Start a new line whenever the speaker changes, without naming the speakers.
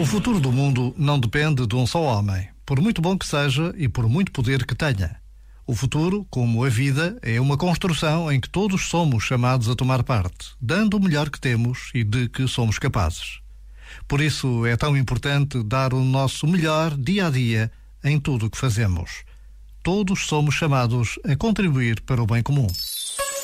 O futuro do mundo não depende de um só homem, por muito bom que seja e por muito poder que tenha. O futuro, como a vida, é uma construção em que todos somos chamados a tomar parte, dando o melhor que temos e de que somos capazes. Por isso é tão importante dar o nosso melhor dia a dia em tudo o que fazemos. Todos somos chamados a contribuir para o bem comum.